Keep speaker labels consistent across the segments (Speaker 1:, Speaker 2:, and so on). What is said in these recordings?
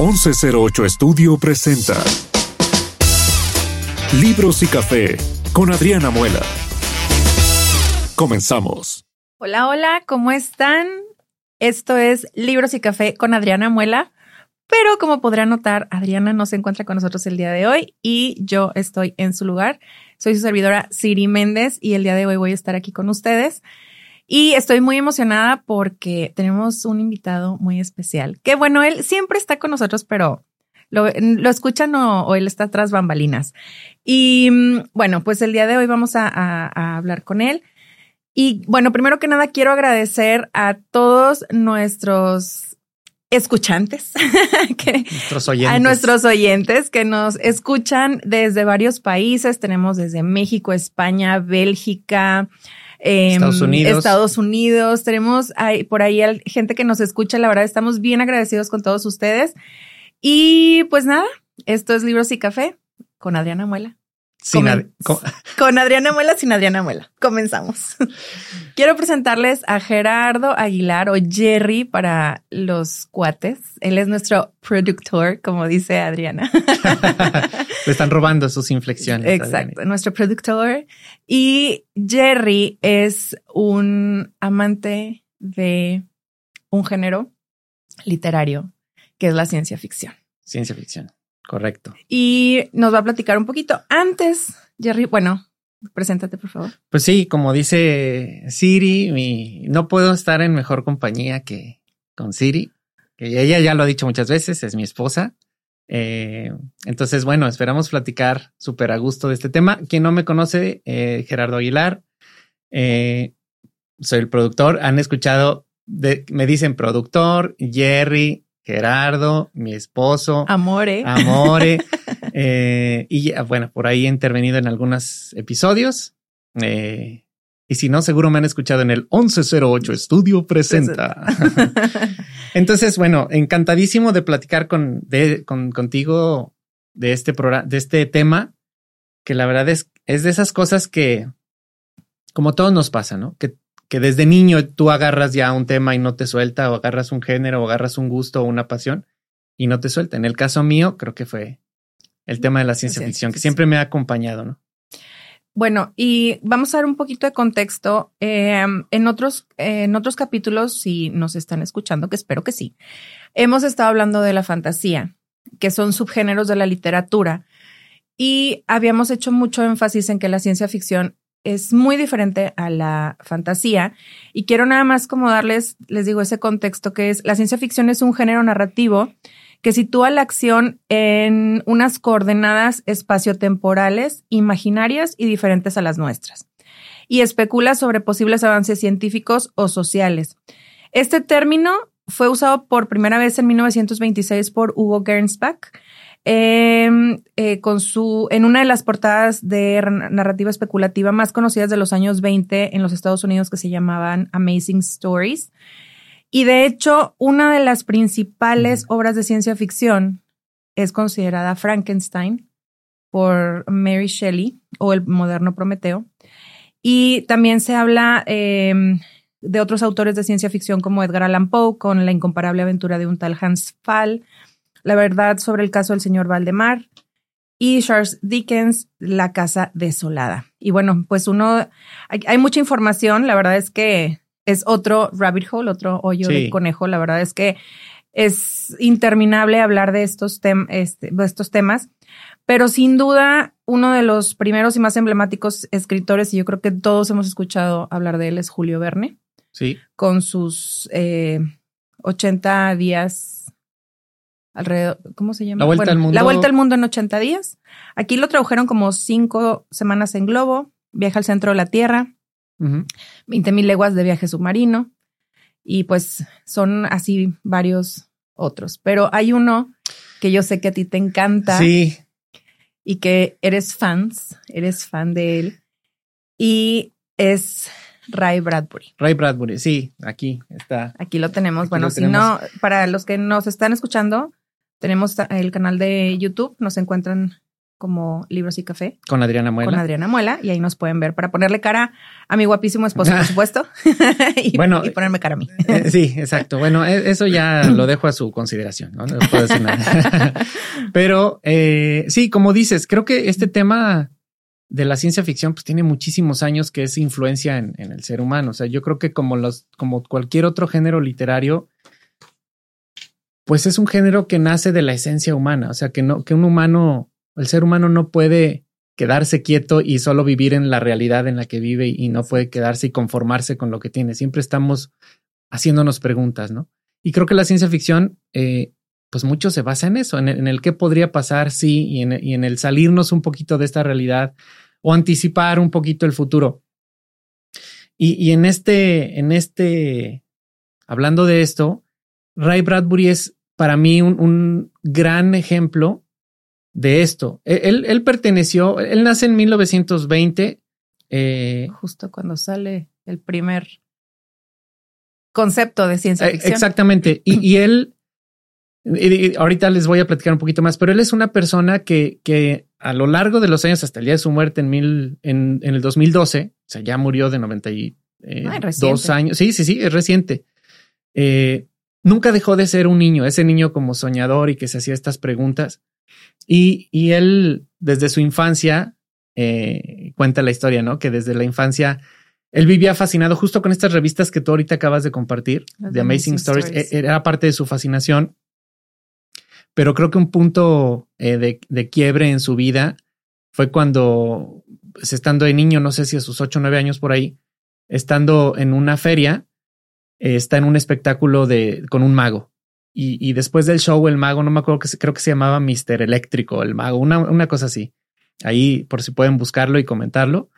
Speaker 1: 1108 Estudio presenta Libros y Café con Adriana Muela. Comenzamos.
Speaker 2: Hola, hola, ¿cómo están? Esto es Libros y Café con Adriana Muela. Pero como podrán notar, Adriana no se encuentra con nosotros el día de hoy y yo estoy en su lugar. Soy su servidora Siri Méndez y el día de hoy voy a estar aquí con ustedes. Y estoy muy emocionada porque tenemos un invitado muy especial. Que bueno, él siempre está con nosotros, pero lo, escuchan o, él está tras bambalinas. Y mm, bueno, pues el día de hoy vamos a, a hablar con él. Y bueno, primero que nada quiero agradecer a todos nuestros escuchantes, que, a nuestros oyentes que nos escuchan desde varios países. Tenemos desde México, España, Bélgica, em, Estados Unidos. Estados Unidos. Tenemos hay, por ahí gente que nos escucha. La verdad, estamos bien agradecidos con todos ustedes. Y pues nada, esto es Libros y Café con Adriana Muela. Sin con, Adriana Muela, sin Adriana Muela. Comenzamos. Quiero presentarles a Gerardo Aguilar o Jerry para los cuates. Él es nuestro productor, como dice Adriana.
Speaker 3: Le están robando sus inflexiones.
Speaker 2: Exacto, nuestro productor. Y Jerry es un amante de un género literario que es la ciencia ficción.
Speaker 3: Ciencia ficción. Correcto.
Speaker 2: Y nos va a platicar un poquito. Antes, Jerry, bueno, preséntate, por favor.
Speaker 3: Pues sí, como dice Siri, mi, no puedo estar en mejor compañía que con Siri, que ella ya lo ha dicho muchas veces, es mi esposa. Eh, entonces, bueno, esperamos platicar súper a gusto de este tema. Quien no me conoce, eh, Gerardo Aguilar, eh, soy el productor. Han escuchado, de, me dicen productor, Jerry, Gerardo, mi esposo.
Speaker 2: Amore.
Speaker 3: Amore. eh, y bueno, por ahí he intervenido en algunos episodios. Eh, y si no, seguro me han escuchado en el 1108 Estudio Presenta. Entonces, bueno, encantadísimo de platicar con, de, con, contigo de este programa, de este tema, que la verdad es, es de esas cosas que, como todo nos pasa, ¿no? Que que desde niño tú agarras ya un tema y no te suelta, o agarras un género, o agarras un gusto o una pasión y no te suelta. En el caso mío, creo que fue el tema de la ciencia ficción, que siempre me ha acompañado, ¿no?
Speaker 2: Bueno, y vamos a dar un poquito de contexto. Em, en, otros, en otros capítulos, si nos están escuchando, que espero que sí, hemos estado hablando de la fantasía, que son subgéneros de la literatura. Y habíamos hecho mucho énfasis en que la ciencia ficción es muy diferente a la fantasía y quiero nada más como darles, les digo, ese contexto que es la ciencia ficción es un género narrativo que sitúa la acción en unas coordenadas espaciotemporales, imaginarias y diferentes a las nuestras, y especula sobre posibles avances científicos o sociales. Este término fue usado por primera vez en 1926 por Hugo Gernsback, Em, eh, con su, en una de las portadas de narrativa especulativa más conocidas de los años 20 en los Estados Unidos que se llamaban Amazing Stories. Y de hecho, una de las principales obras de ciencia ficción es considerada Frankenstein por Mary Shelley o el moderno Prometeo. Y también se habla em, de otros autores de ciencia ficción como Edgar Allan Poe con La incomparable aventura de un tal Hans Fall la verdad sobre el caso del señor Valdemar y Charles Dickens, La Casa Desolada. Y bueno, pues uno, hay, mucha información, la verdad es que es otro rabbit hole, otro hoyo de conejo, la verdad es que es interminable hablar de estos, este, de estos temas, pero sin duda uno de los primeros y más emblemáticos escritores, y yo creo que todos hemos escuchado hablar de él, es Julio Verne.
Speaker 3: Sí.
Speaker 2: Con sus eh, 80 días alrededor, ¿cómo se llama?
Speaker 3: La vuelta al mundo.
Speaker 2: La vuelta al mundo en 80 días. Aquí lo tradujeron como cinco semanas en globo, viaje al centro de la Tierra, 20 mil leguas de viaje submarino y pues son así varios otros. Pero hay uno que yo sé que a ti te encanta.
Speaker 3: Sí.
Speaker 2: Y que eres fans, eres fan de él. Y es Ray Bradbury.
Speaker 3: Ray Bradbury, sí, aquí está.
Speaker 2: Aquí lo tenemos. bueno, si no, para los que nos están escuchando, tenemos el canal de YouTube, nos encuentran como Libros y Café.
Speaker 3: Con Adriana Muela.
Speaker 2: Con Adriana Muela. Y ahí nos pueden ver para ponerle cara a mi guapísimo esposo, por supuesto. y, bueno, y ponerme cara a mí.
Speaker 3: Eh, sí, exacto. Bueno, e, eso ya lo dejo a su consideración. No, no puedo decir nada. Pero eh, sí, como dices, creo que este tema de la ciencia ficción pues tiene muchísimos años que es influencia en, en el ser humano. O sea, yo creo que como los, como cualquier otro género literario, pues es un género que nace de la esencia humana. O sea, que no, que un humano el ser humano no puede quedarse quieto y solo vivir en la realidad en la que vive y no puede quedarse y conformarse con lo que tiene. Siempre estamos haciéndonos preguntas, ¿no? Y creo que la ciencia ficción, eh, pues mucho se basa en eso, en el, qué podría pasar, sí, y en, el salirnos un poquito de esta realidad o anticipar un poquito el futuro. Y, en este, en este, hablando de esto, Ray Bradbury es para mí un gran ejemplo de esto. E, él, él, perteneció, él nace en 1920.
Speaker 2: Eh, Justo cuando sale el primer concepto de ciencia eh, ficción.
Speaker 3: Exactamente. Y, él, ahorita les voy a platicar un poquito más, pero él es una persona que, que a lo largo de los años, hasta el día de su muerte en, mil, en, en el 2012, o sea, ya murió de 92 eh, años. Sí, sí, sí, es reciente. Nunca dejó de ser un niño, ese niño como soñador y que se hacía estas preguntas. Y, y él, desde su infancia, eh, cuenta la historia, ¿no? Que desde la infancia él vivía fascinado justo con estas revistas que tú ahorita acabas de compartir, de Amazing, Stories. E, era parte de su fascinación. Pero creo que un punto eh, de, de, quiebre en su vida fue cuando, pues, estando de niño, no sé si a sus ocho o nueve años por ahí, estando en una feria, eh, está en un espectáculo de, con un mago. Y, después del show, el mago, no me acuerdo que creo que se llamaba Mister Eléctrico, el mago, una, una cosa así. Ahí, por si pueden buscarlo y comentarlo.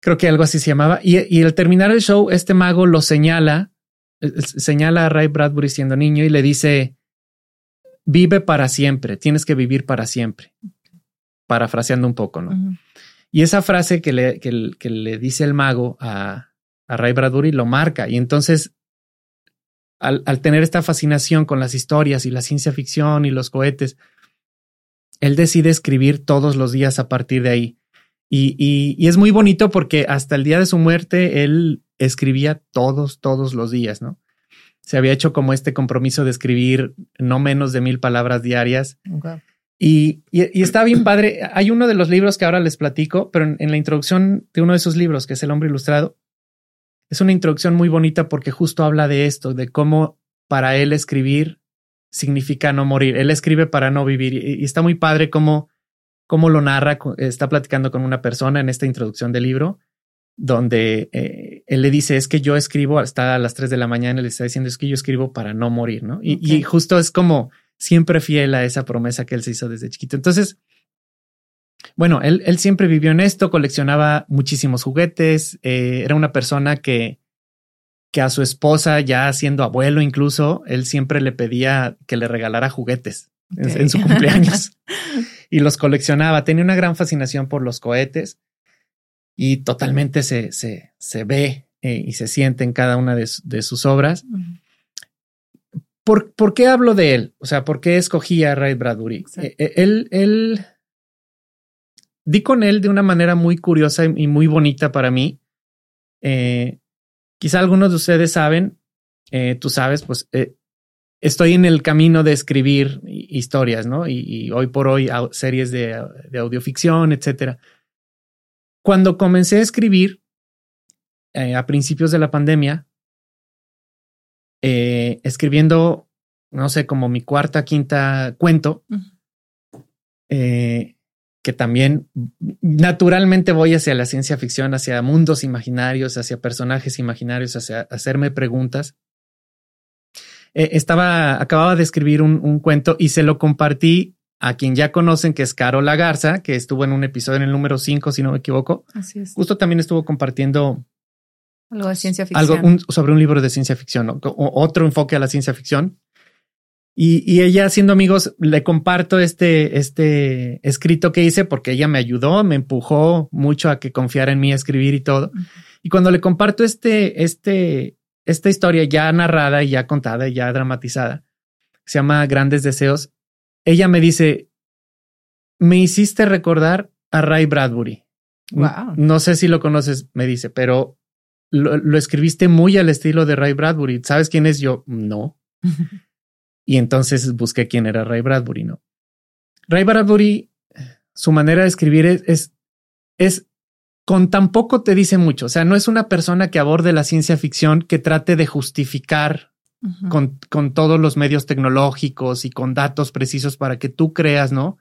Speaker 3: Creo que algo así se llamaba. Y, y al terminar el show, este mago lo señala, eh, señala a Ray Bradbury siendo niño y le dice, vive para siempre, tienes que vivir para siempre. Parafraseando un poco, ¿no? Y esa frase que le, que, que le dice el mago a, a Ray Bradbury lo marca. Y entonces al, tener esta fascinación con las historias y la ciencia ficción y los cohetes, él decide escribir todos los días a partir de ahí. Y, y, es muy bonito porque hasta el día de su muerte él escribía todos, todos los días, ¿no? Se había hecho como este compromiso de escribir no menos de mil palabras diarias. Y, y, está bien padre. Hay uno de los libros que ahora les platico, pero en, la introducción de uno de sus libros, que es El hombre ilustrado, es una introducción muy bonita porque justo habla de esto, de cómo para él escribir significa no morir. Él escribe para no vivir y, está muy padre cómo, cómo lo narra. Está platicando con una persona en esta introducción del libro donde eh, él le dice es que yo escribo hasta las 3 de la mañana, le está diciendo es que yo escribo para no morir, ¿no? Y, y justo es como siempre fiel a esa promesa que él se hizo desde chiquito. Entonces, bueno, él, él siempre vivió en esto, coleccionaba muchísimos juguetes, eh, era una persona que, que a su esposa, ya siendo abuelo incluso, él siempre le pedía que le regalara juguetes en, su cumpleaños y los coleccionaba. Tenía una gran fascinación por los cohetes y totalmente se, se, se ve eh, y se siente en cada una de, sus obras. ¿Por, ¿Por, qué hablo de él? O sea, ¿por qué escogí a Ray Bradbury? Eh, él, él di con él de una manera muy curiosa y muy bonita para mí. Eh, quizá algunos de ustedes saben, eh, tú sabes, pues eh, estoy en el camino de escribir historias, ¿no? Y, hoy por hoy series de, de audioficción, etcétera. Cuando comencé a escribir a principios de la pandemia, escribiendo, no sé, como mi cuarta, quinta cuento, que también naturalmente voy hacia la ciencia ficción, hacia mundos imaginarios, hacia personajes imaginarios, hacia hacerme preguntas. Eh, estaba, acababa de escribir un, cuento y se lo compartí a quien ya conocen, que es Carola Garza, que estuvo en un episodio en el número 5, si no me equivoco.
Speaker 2: Así es.
Speaker 3: Justo también estuvo compartiendo
Speaker 2: algo de ciencia ficción.
Speaker 3: Algo sobre un libro de ciencia ficción, otro enfoque a la ciencia ficción. Y, ella, siendo amigos, le comparto este, este escrito que hice porque ella me ayudó, me empujó mucho a que confiara en mí a escribir y todo. Y cuando le comparto este, este, esta historia ya narrada y ya contada y ya dramatizada, se llama Grandes Deseos, ella me dice, me hiciste recordar a Ray Bradbury.
Speaker 2: Wow.
Speaker 3: No sé si lo conoces, me dice, pero lo, lo, escribiste muy al estilo de Ray Bradbury. ¿Sabes quién es yo? No. y entonces busqué quién era Ray Bradbury, ¿no? Ray Bradbury, su manera de escribir es, es, es con tan poco te dice mucho. O sea, no es una persona que aborde la ciencia ficción que trate de justificar uh -huh. con, con todos los medios tecnológicos y con datos precisos para que tú creas, ¿no?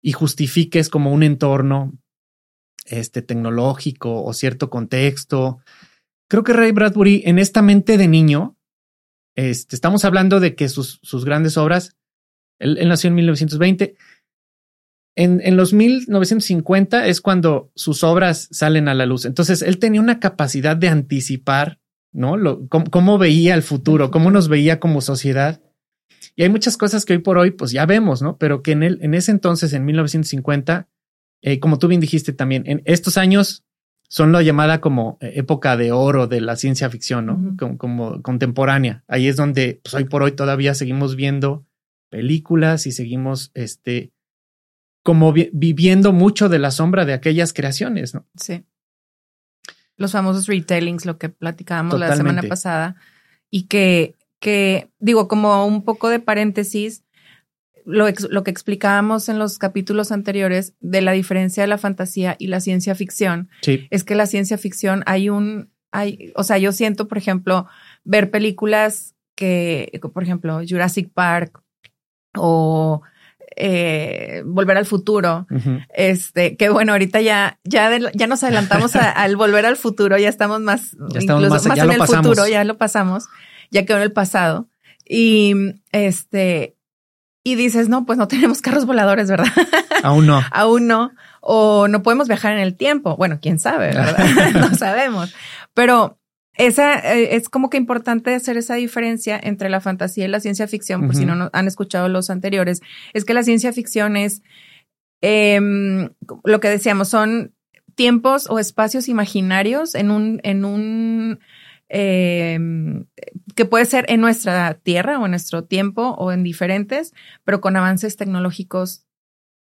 Speaker 3: Y justifiques como un entorno este tecnológico o cierto contexto. Creo que Ray Bradbury en esta mente de niño, este, estamos hablando de que sus, sus grandes obras, él, él, nació en 1920, en, en, los 1950 es cuando sus obras salen a la luz. Entonces él tenía una capacidad de anticipar, ¿no? Cómo, cómo veía el futuro, cómo nos veía como sociedad. Y hay muchas cosas que hoy por hoy, pues ya vemos, ¿no? Pero que en, en ese entonces, en 1950, eh, como tú bien dijiste también, en estos años son la llamada como época de oro de la ciencia ficción, ¿no? Uh -huh. como, como, contemporánea. Ahí es donde pues, hoy por hoy todavía seguimos viendo películas y seguimos este, como vi viviendo mucho de la sombra de aquellas creaciones, ¿no?
Speaker 2: Sí. Los famosos retellings, lo que platicábamos Totalmente. la semana pasada, y que, que, digo, como un poco de paréntesis, lo, lo, que explicábamos en los capítulos anteriores de la diferencia de la fantasía y la ciencia ficción
Speaker 3: sí.
Speaker 2: es que la ciencia ficción hay un, hay, o sea, yo siento, por ejemplo, ver películas que, por ejemplo, Jurassic Park o eh, Volver al Futuro, uh -huh. este, que bueno, ahorita ya, ya, de, ya nos adelantamos a, al Volver al Futuro, ya estamos más,
Speaker 3: ya estamos incluso más,
Speaker 2: más
Speaker 3: ya
Speaker 2: en el
Speaker 3: pasamos.
Speaker 2: futuro, ya lo pasamos, ya quedó en el pasado. Y este, y dices, no, pues no tenemos carros voladores, ¿verdad?
Speaker 3: Aún no.
Speaker 2: Aún no. O no podemos viajar en el tiempo. Bueno, quién sabe, ¿verdad? no sabemos. Pero esa eh, es como que importante hacer esa diferencia entre la fantasía y la ciencia ficción, por uh -huh. si no, no, han escuchado los anteriores. Es que la ciencia ficción es eh, lo que decíamos, son tiempos o espacios imaginarios en un, en un eh, que puede ser en nuestra tierra o en nuestro tiempo o en diferentes, pero con avances tecnológicos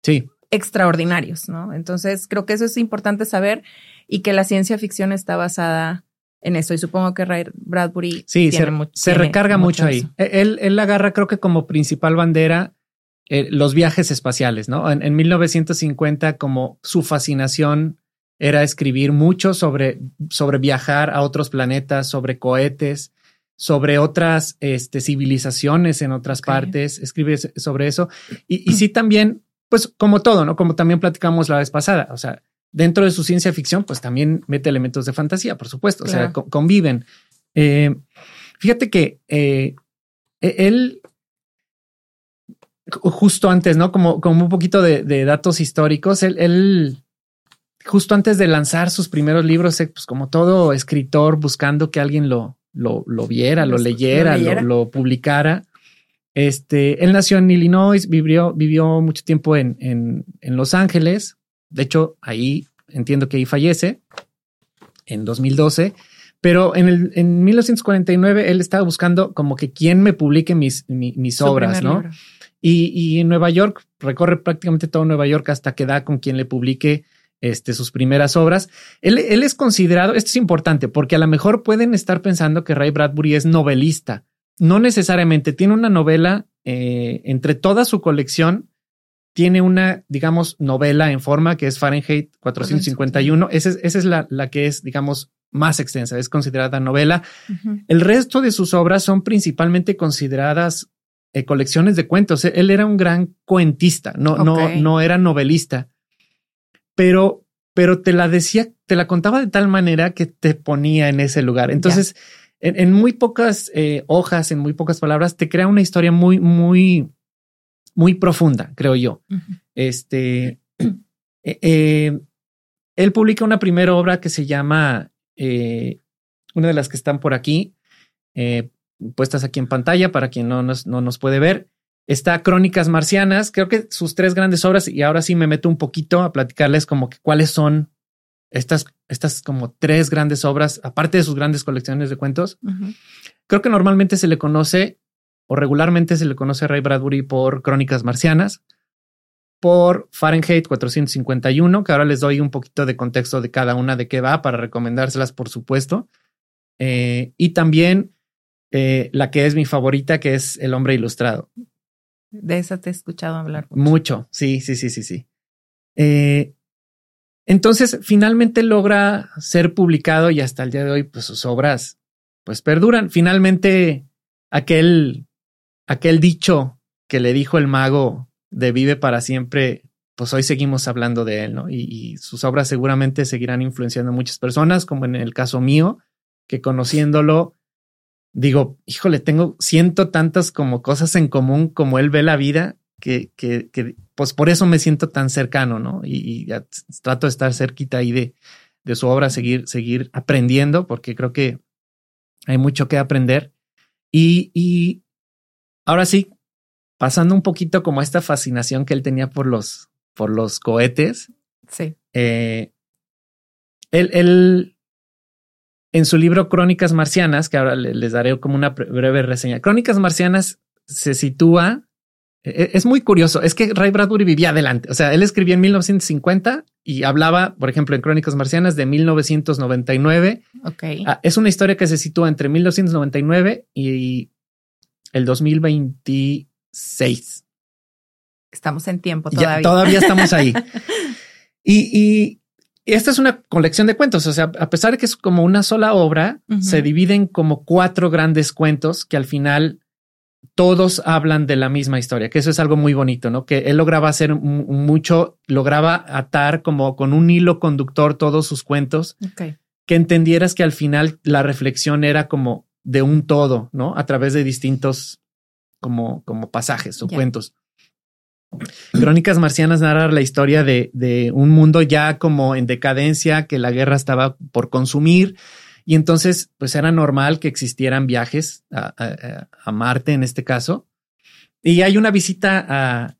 Speaker 3: sí.
Speaker 2: extraordinarios, ¿no? Entonces creo que eso es importante saber y que la ciencia ficción está basada en eso y supongo que Ray Bradbury
Speaker 3: sí, se, mucho, se recarga mucho ahí. Él, él agarra creo que como principal bandera eh, los viajes espaciales, ¿no? En, en 1950 como su fascinación era escribir mucho sobre, sobre viajar a otros planetas, sobre cohetes, sobre otras este, civilizaciones en otras okay. partes, escribe sobre eso. Y, y sí también, pues como todo, ¿no? Como también platicamos la vez pasada, o sea, dentro de su ciencia ficción, pues también mete elementos de fantasía, por supuesto, claro. o sea, co conviven. Eh, fíjate que eh, él, justo antes, ¿no? Como, como un poquito de, de datos históricos, él, él justo antes de lanzar sus primeros libros, eh, pues como todo escritor buscando que alguien lo, lo, lo viera, lo leyera, lo, lo, publicara. Este, él nació en Illinois, vivió, vivió mucho tiempo en, en, en, Los Ángeles. De hecho, ahí entiendo que ahí fallece en 2012. Pero en, el, en 1949 él estaba buscando como que quién me publique mis, mis, mis obras, ¿no? Y, y en Nueva York recorre prácticamente todo Nueva York hasta que da con quien le publique este, sus primeras obras. Él, él, es considerado, esto es importante, porque a lo mejor pueden estar pensando que Ray Bradbury es novelista. No necesariamente, tiene una novela eh, entre toda su colección, tiene una, digamos, novela en forma que es Fahrenheit 451. Esa es, esa es la, la que es, digamos, más extensa, es considerada novela. Uh -huh. El resto de sus obras son principalmente consideradas eh, colecciones de cuentos. Él era un gran cuentista, no, okay. no, no era novelista pero, pero te la decía, te la contaba de tal manera que te ponía en ese lugar. Entonces, en, en, muy pocas eh, hojas, en muy pocas palabras, te crea una historia muy, muy, muy profunda, creo yo. Uh -huh. Este, eh, eh, él publica una primera obra que se llama, una de las que están por aquí, puestas aquí en pantalla para quien no nos, no nos puede ver. Está Crónicas Marcianas, creo que sus tres grandes obras, y ahora sí me meto un poquito a platicarles como que cuáles son estas, estas como tres grandes obras, aparte de sus grandes colecciones de cuentos. Uh -huh. Creo que normalmente se le conoce, o regularmente se le conoce a Ray Bradbury por Crónicas Marcianas. por Fahrenheit 451, que ahora les doy un poquito de contexto de cada una de qué va para recomendárselas, por supuesto. Eh, y también eh, la que es mi favorita, que es El hombre ilustrado.
Speaker 2: De esa te he escuchado hablar.
Speaker 3: Mucho, sí, sí, sí, sí, sí. Eh, entonces, finalmente logra ser publicado y hasta el día de hoy, pues sus obras, pues perduran. Finalmente, aquel, aquel dicho que le dijo el mago de vive para siempre, pues hoy seguimos hablando de él, ¿no? Y, sus obras seguramente seguirán influenciando a muchas personas, como en el caso mío, que conociéndolo, digo, híjole, tengo ciento tantas como cosas en común como él ve la vida, que, que, que pues por eso me siento tan cercano, ¿no? Y, trato de estar cerquita ahí de, de su obra, seguir, seguir aprendiendo, porque creo que hay mucho que aprender. Y, y ahora sí, pasando un poquito como esta fascinación que él tenía por los, por los cohetes.
Speaker 2: Sí.
Speaker 3: Eh, él, él, en su libro Crónicas Marcianas, que ahora les daré como una breve reseña, Crónicas Marcianas se sitúa e, es muy curioso. Es que Ray Bradbury vivía adelante. O sea, él escribía en 1950 y hablaba, por ejemplo, en Crónicas Marcianas de 1999.
Speaker 2: Ok.
Speaker 3: Ah, es una historia que se sitúa entre 1999 y el 2026.
Speaker 2: Estamos en tiempo todavía.
Speaker 3: todavía estamos ahí. y, esta es una colección de cuentos. O sea, a pesar de que es como una sola obra, se dividen como cuatro grandes cuentos que al final todos hablan de la misma historia, que eso es algo muy bonito, ¿no? Que él lograba hacer mucho, lograba atar como con un hilo conductor todos sus cuentos, que entendieras que al final la reflexión era como de un todo, ¿no? A través de distintos como, como pasajes o cuentos. Crónicas Marcianas narra la historia de, un mundo ya como en decadencia, que la guerra estaba por consumir, y entonces, pues era normal que existieran viajes a, Marte en este caso. Y hay una visita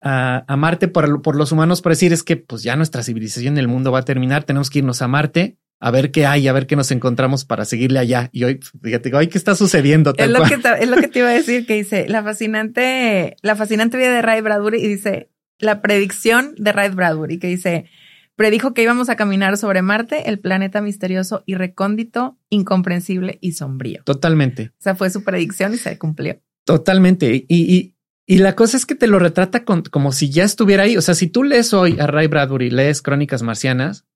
Speaker 3: a, Marte por, por, los humanos para decir es que pues ya nuestra civilización en el mundo va a terminar, tenemos que irnos a Marte a ver qué hay, a ver qué nos encontramos para seguirle allá. Y hoy, fíjate, hoy qué está sucediendo.
Speaker 2: Es lo, que es lo que te iba a decir, que dice la fascinante, la fascinante vida de Ray Bradbury y dice la predicción de Ray Bradbury, que dice Predijo que íbamos a caminar sobre Marte, el planeta misterioso y recóndito, incomprensible y sombrío.
Speaker 3: Totalmente.
Speaker 2: O sea, fue su predicción y se cumplió.
Speaker 3: Totalmente. Y, y, la cosa es que te lo retrata como si ya estuviera ahí. O sea, si tú lees hoy a Ray Bradbury, lees Crónicas Marcianas,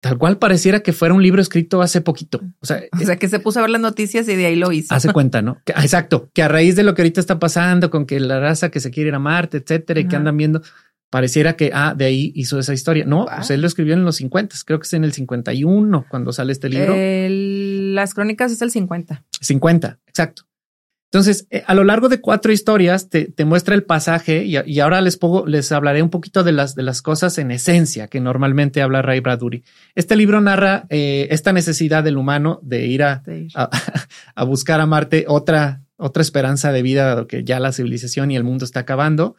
Speaker 3: tal cual pareciera que fuera un libro escrito hace poquito. O sea,
Speaker 2: o sea, que se puso a ver las noticias y de ahí lo hizo.
Speaker 3: Hace cuenta, ¿no? exacto. Que a raíz de lo que ahorita está pasando con que la raza que se quiere ir a Marte, etcétera, y que andan viendo, pareciera que, ah, de ahí hizo esa historia. No, pues él lo escribió en los 50, creo que es en el 51 cuando sale este libro.
Speaker 2: las crónicas es el 50.
Speaker 3: 50, exacto. Entonces, eh, a lo largo de cuatro historias te, te muestra el pasaje y, ahora les, pongo, les hablaré un poquito de las, de las cosas en esencia que normalmente habla Ray Bradbury. Este libro narra eh, esta necesidad del humano de ir a, A, buscar a Marte otra, otra esperanza de vida, dado que ya la civilización y el mundo está acabando.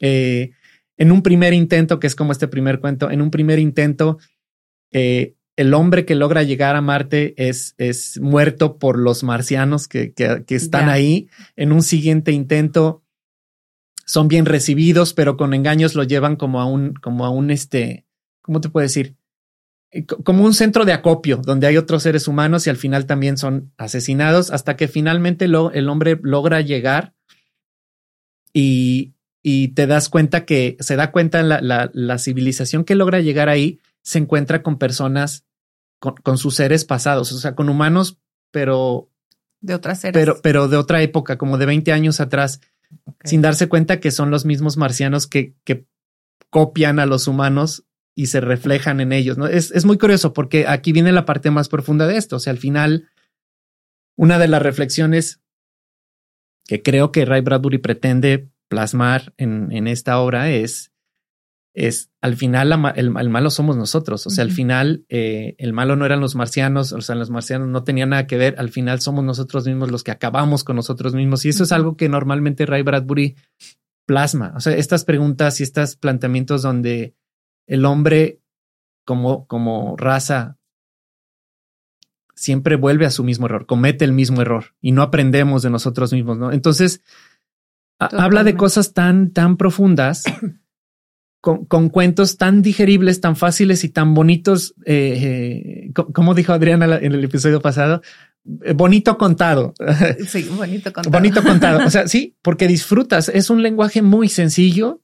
Speaker 3: Eh, en un primer intento, que es como este primer cuento, en un primer intento, eh, el hombre que logra llegar a Marte es, es muerto por los marcianos que, que, están ahí. En un siguiente intento son bien recibidos, pero con engaños lo llevan como a un, como a un este, ¿cómo te puedo decir? Eh, como un centro de acopio donde hay otros seres humanos y al final también son asesinados hasta que finalmente lo, el hombre logra llegar y, y te das cuenta que se da cuenta la, la, la civilización que logra llegar ahí se encuentra con personas, con, sus seres pasados, o sea, con humanos, pero...
Speaker 2: De otras.
Speaker 3: Pero, pero de otra época, como de 20 años atrás, sin darse cuenta que son los mismos marcianos que, que copian a los humanos y se reflejan en ellos. ¿no? Es, es muy curioso porque aquí viene la parte más profunda de esto. O sea, al final, una de las reflexiones que creo que Ray Bradbury pretende plasmar en, en esta obra es, es al final el, malo somos nosotros. O sea, al final eh, el malo no eran los marcianos, o sea, los marcianos no tenían nada que ver. Al final somos nosotros mismos los que acabamos con nosotros mismos. Y eso es algo que normalmente Ray Bradbury plasma. O sea, estas preguntas y estos planteamientos donde el hombre como, como raza siempre vuelve a su mismo error, comete el mismo error y no aprendemos de nosotros mismos, ¿no? Entonces, habla de cosas tan, tan profundas con, con, cuentos tan digeribles, tan fáciles y tan bonitos, eh, eh, como dijo Adriana en el episodio pasado, eh, bonito contado.
Speaker 2: Sí, bonito contado.
Speaker 3: bonito contado. O sea, sí, porque disfrutas. Es un lenguaje muy sencillo,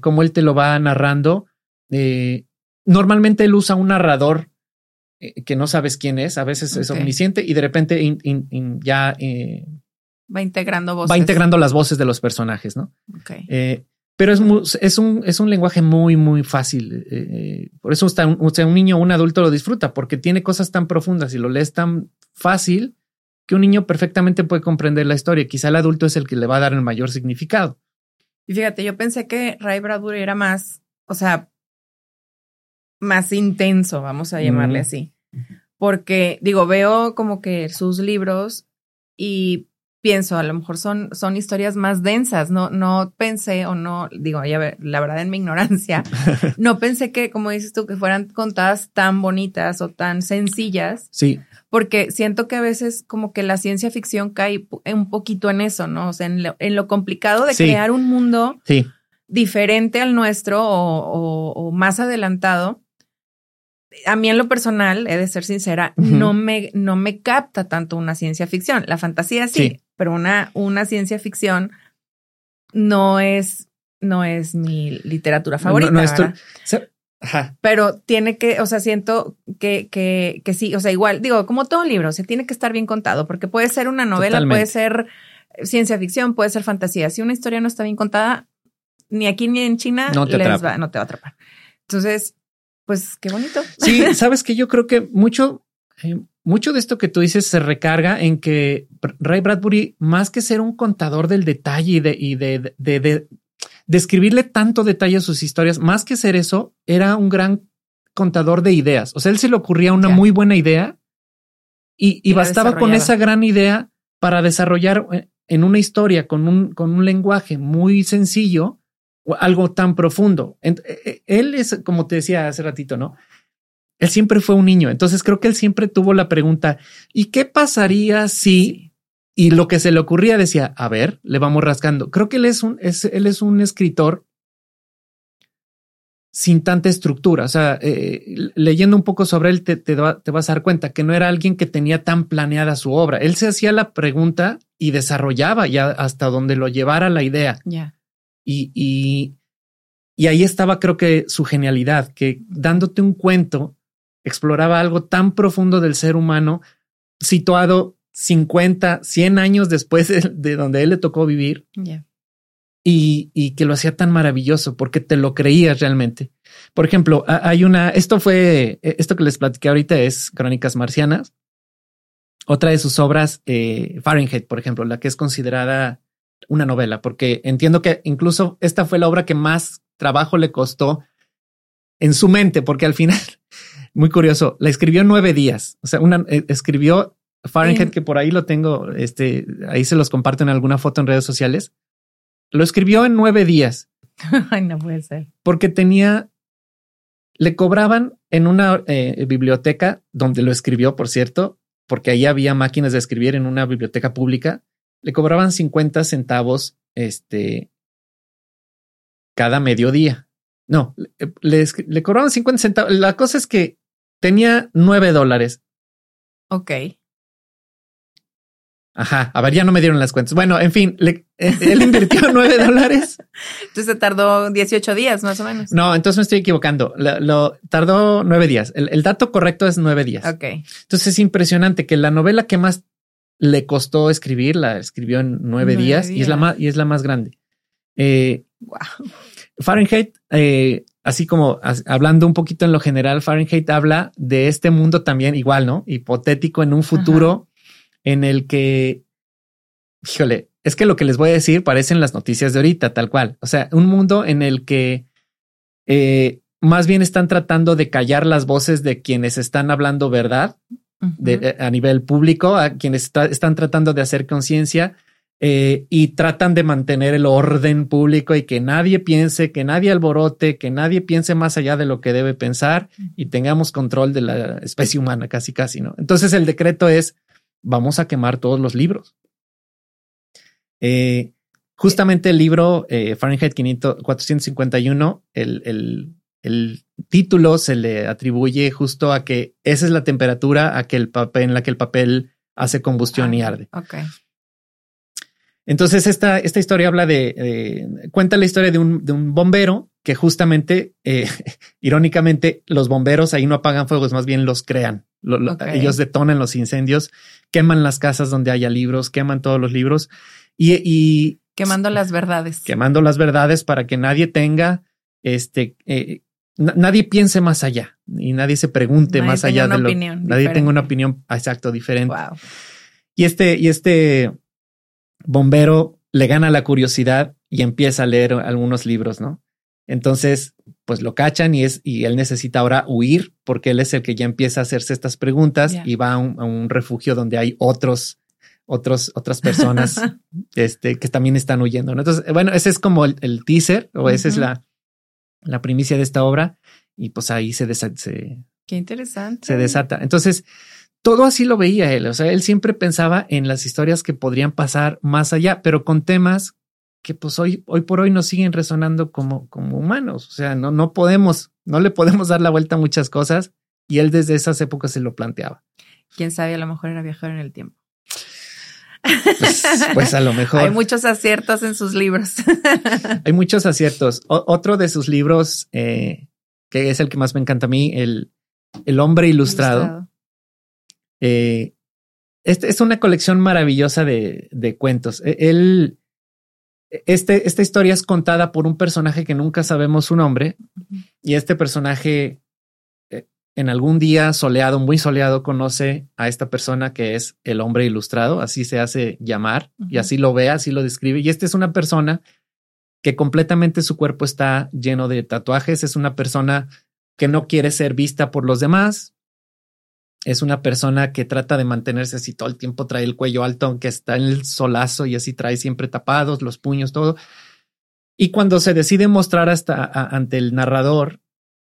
Speaker 3: como él te lo va narrando. Normalmente él usa un narrador que no sabes quién es, a veces es omnisciente y de repente in- in- in- ya
Speaker 2: Va integrando voces.
Speaker 3: va integrando las voces de los personajes, ¿no?
Speaker 2: Ok.
Speaker 3: Pero es, es, un, es un lenguaje muy, muy fácil. eh, eh, por eso está un, o sea, un niño o un adulto lo disfruta, porque tiene cosas tan profundas y lo lees tan fácil que un niño perfectamente puede comprender la historia. Quizá el adulto es el que le va a dar el mayor significado.
Speaker 2: Y fíjate, yo pensé que Ray Bradbury era más, o sea, más intenso, vamos a llamarle
Speaker 3: Mm.
Speaker 2: así. Porque, digo, veo como que sus libros y pienso, a lo mejor son, son historias más densas. No, no pensé o no, digo, ya ver, la verdad en mi ignorancia, no pensé que, como dices tú, que fueran contadas tan bonitas o tan sencillas,
Speaker 3: Sí,
Speaker 2: porque siento que a veces como que la ciencia ficción cae un poquito en eso, ¿no? O sea, en lo, en lo complicado de
Speaker 3: Sí.
Speaker 2: crear un mundo
Speaker 3: sí.
Speaker 2: diferente al nuestro o, o- o más adelantado. A mí en lo personal, he de ser sincera, no, me, no me capta tanto una ciencia ficción. La fantasía sí,
Speaker 3: Sí.
Speaker 2: pero una, una ciencia ficción no es, no es mi literatura favorita.
Speaker 3: No-.
Speaker 2: Pero tiene que, o sea, siento que, que, que sí, o sea, igual, digo, como todo libro, se tiene que estar bien contado, porque puede ser una novela,
Speaker 3: Totalmente.
Speaker 2: puede ser ciencia ficción, puede ser fantasía. Si una historia no está bien contada, ni aquí ni en China
Speaker 3: No te
Speaker 2: les
Speaker 3: atrapa.
Speaker 2: va, no te va a atrapar. Entonces, pues qué bonito.
Speaker 3: Sí, sabes que yo creo que mucho, eh, mucho de esto que tú dices se recarga en que Ray Bradbury, más que ser un contador del detalle y de, y de, de, de- de escribirle tanto detalle a sus historias, más que ser eso, era un gran contador de ideas. O sea, él se le ocurría una muy buena idea y, y bastaba con esa gran idea para desarrollar eh, en una historia con un, con un lenguaje muy sencillo algo tan profundo. Eh, eh, Él es, como te decía hace ratito, ¿no? Él siempre fue un niño, entonces creo que él siempre tuvo la pregunta, ¿y qué pasaría si? Y lo que se le ocurría decía, a ver, le vamos rascando. Creo que él es un, es, él es un escritor sin tanta estructura. O sea, eh, leyendo un poco sobre él, te, te, va- te vas a dar cuenta que no era alguien que tenía tan planeada su obra. Él se hacía la pregunta y desarrollaba ya hasta donde lo llevara la idea. Y, y, y ahí estaba, creo que su genialidad, que dándote un cuento, exploraba algo tan profundo del ser humano, situado 50, 100 años después de, de donde él le tocó vivir y, y que lo hacía tan maravilloso porque te lo creías realmente. Por ejemplo, ha- hay una, esto fue, eh, esto que les platiqué ahorita es Crónicas Marcianas. Otra de sus obras, eh, Fahrenheit, por ejemplo, la que es considerada una novela, porque entiendo que incluso esta fue la obra que más trabajo le costó en su mente, porque al final, muy curioso, la escribió en nueve días. O sea, una eh, escribió Fahrenheit,
Speaker 2: En-
Speaker 3: que por ahí lo tengo, este, ahí se los comparto en alguna foto en redes sociales. Lo escribió en nueve días
Speaker 2: Ay, no puede ser.
Speaker 3: porque tenía, le cobraban en una eh, biblioteca donde lo escribió, por cierto, porque ahí había máquinas de escribir en una biblioteca pública, le cobraban 50 centavos este cada mediodía. No, le, le, le cobraban 50 centavos. La cosa es que tenía nueve dólares.
Speaker 2: Ok.
Speaker 3: Ajá, a ver, ya no me dieron las cuentas. Bueno, en fin, le- eh, él invirtió nueve dólares
Speaker 2: Entonces se tardó 18 días más o menos.
Speaker 3: No, entonces me estoy equivocando. Lo, lo- tardó nueve días. El, el dato correcto es nueve días.
Speaker 2: Ok.
Speaker 3: Entonces es impresionante que la novela que más le costó escribir la escribió en nueve,
Speaker 2: Nueve
Speaker 3: días, y es la más y es la más grande. Eh,
Speaker 2: Wow.
Speaker 3: Fahrenheit, eh, así como as- hablando un poquito en lo general, Fahrenheit habla de este mundo también igual, ¿no? Hipotético en un futuro en el que, híjole, es que lo que les voy a decir parecen las noticias de ahorita, tal cual. O sea, un mundo en el que eh, más bien están tratando de callar las voces de quienes están hablando verdad eh, a nivel público, a quienes está- están tratando de hacer conciencia eh, y tratan de mantener el orden público y que nadie piense, que nadie alborote, que nadie piense más allá de lo que debe pensar y tengamos control de la especie humana, casi, casi, ¿no? Entonces el decreto es, vamos a quemar todos los libros. Eh, Justamente el libro eh, Fahrenheit 500, 451, el, el, el título se le atribuye justo a que esa es la temperatura a que el papel, en la que el papel hace combustión y
Speaker 2: Ah,
Speaker 3: arde.
Speaker 2: Ok.
Speaker 3: Entonces, esta, esta historia habla de, cuenta la historia de un, de un bombero que justamente, eh, irónicamente, los bomberos ahí no apagan fuegos, más bien los crean. Lo- lo-
Speaker 2: Ok.
Speaker 3: Ellos detonan los incendios, queman las casas donde haya libros, queman todos los libros y, y
Speaker 2: Quemando las verdades.
Speaker 3: quemando las verdades para que nadie tenga, este, eh, nadie piense más allá y nadie se pregunte
Speaker 2: Nadie
Speaker 3: más allá de lo
Speaker 2: opinión
Speaker 3: nadie tenga una opinión exacto diferente.
Speaker 2: Wow.
Speaker 3: Y este, y este bombero le gana la curiosidad y empieza a leer algunos libros, ¿no? Entonces, pues lo cachan y es, y él necesita ahora huir porque él es el que ya empieza a hacerse estas preguntas y va a un, a un refugio donde hay otros, otros, otras personas, este, que también están huyendo, ¿no? Entonces, bueno, ese es como el, el teaser o esa es la, la primicia de esta obra y pues ahí se, desa- se,
Speaker 2: Qué interesante.
Speaker 3: se desata. Entonces, todo así lo veía él. O sea, él siempre pensaba en las historias que podrían pasar más allá, pero con temas que pues hoy, hoy por hoy nos siguen resonando como, como humanos. O sea, no, no podemos, no le podemos dar la vuelta a muchas cosas. Y él desde esas épocas se lo planteaba.
Speaker 2: Quién sabe, a lo mejor era viajero en el tiempo.
Speaker 3: Pues, pues a lo mejor
Speaker 2: Hay muchos aciertos en sus libros.
Speaker 3: hay muchos aciertos. O- otro de sus libros, eh, que es el que más me encanta a mí, el, el hombre ilustrado. Eh, este es una colección maravillosa de, de cuentos. E- Él, este, esta historia es contada por un personaje que nunca sabemos su nombre y este personaje en algún día soleado, muy soleado, conoce a esta persona que es el hombre ilustrado, así se hace llamar y así lo ve, así lo describe. Y esta es una persona que completamente su cuerpo está lleno de tatuajes, es una persona que no quiere ser vista por los demás, es una persona que trata de mantenerse así todo el tiempo, trae el cuello alto, aunque está en el solazo y así trae siempre tapados los puños, todo. Y cuando se decide mostrar hasta a- ante el narrador,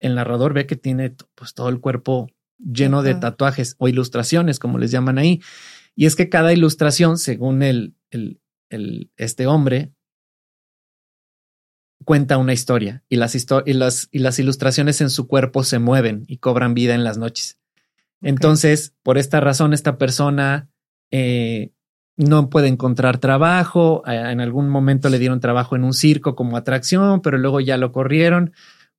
Speaker 3: el narrador ve que tiene pues todo el cuerpo lleno de tatuajes o ilustraciones, como les llaman ahí. Y es que cada ilustración, según el, el, el- este hombre, cuenta una historia y las, histo- y, las, y las ilustraciones en su cuerpo se mueven y cobran vida en las noches. Entonces, por esta razón, esta persona eh, no puede encontrar trabajo. En algún momento le dieron trabajo en un circo como atracción, pero luego ya lo corrieron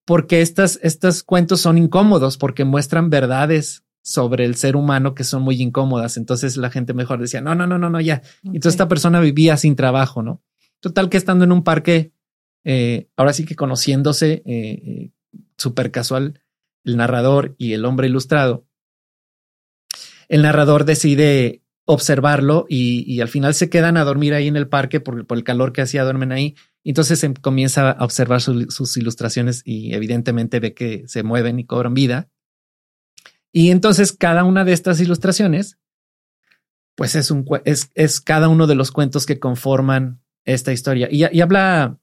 Speaker 3: porque estas, estos cuentos son incómodos porque muestran verdades sobre el ser humano que son muy incómodas. Entonces la gente mejor decía, no, no, no, no, no, ya. Entonces esta persona vivía sin trabajo, ¿no? Total que estando en un parque, eh, ahora sí que conociéndose eh, eh, súper casual, el narrador y el hombre ilustrado, el narrador decide observarlo y, al final se quedan a dormir ahí en el parque por, por el calor que hacía, duermen ahí. Entonces em- comienza a observar su- sus ilustraciones y evidentemente ve que se mueven y cobran vida. Y entonces cada una de estas ilustraciones, pues es un es, es cada uno de los cuentos que conforman esta historia. Y, y habla,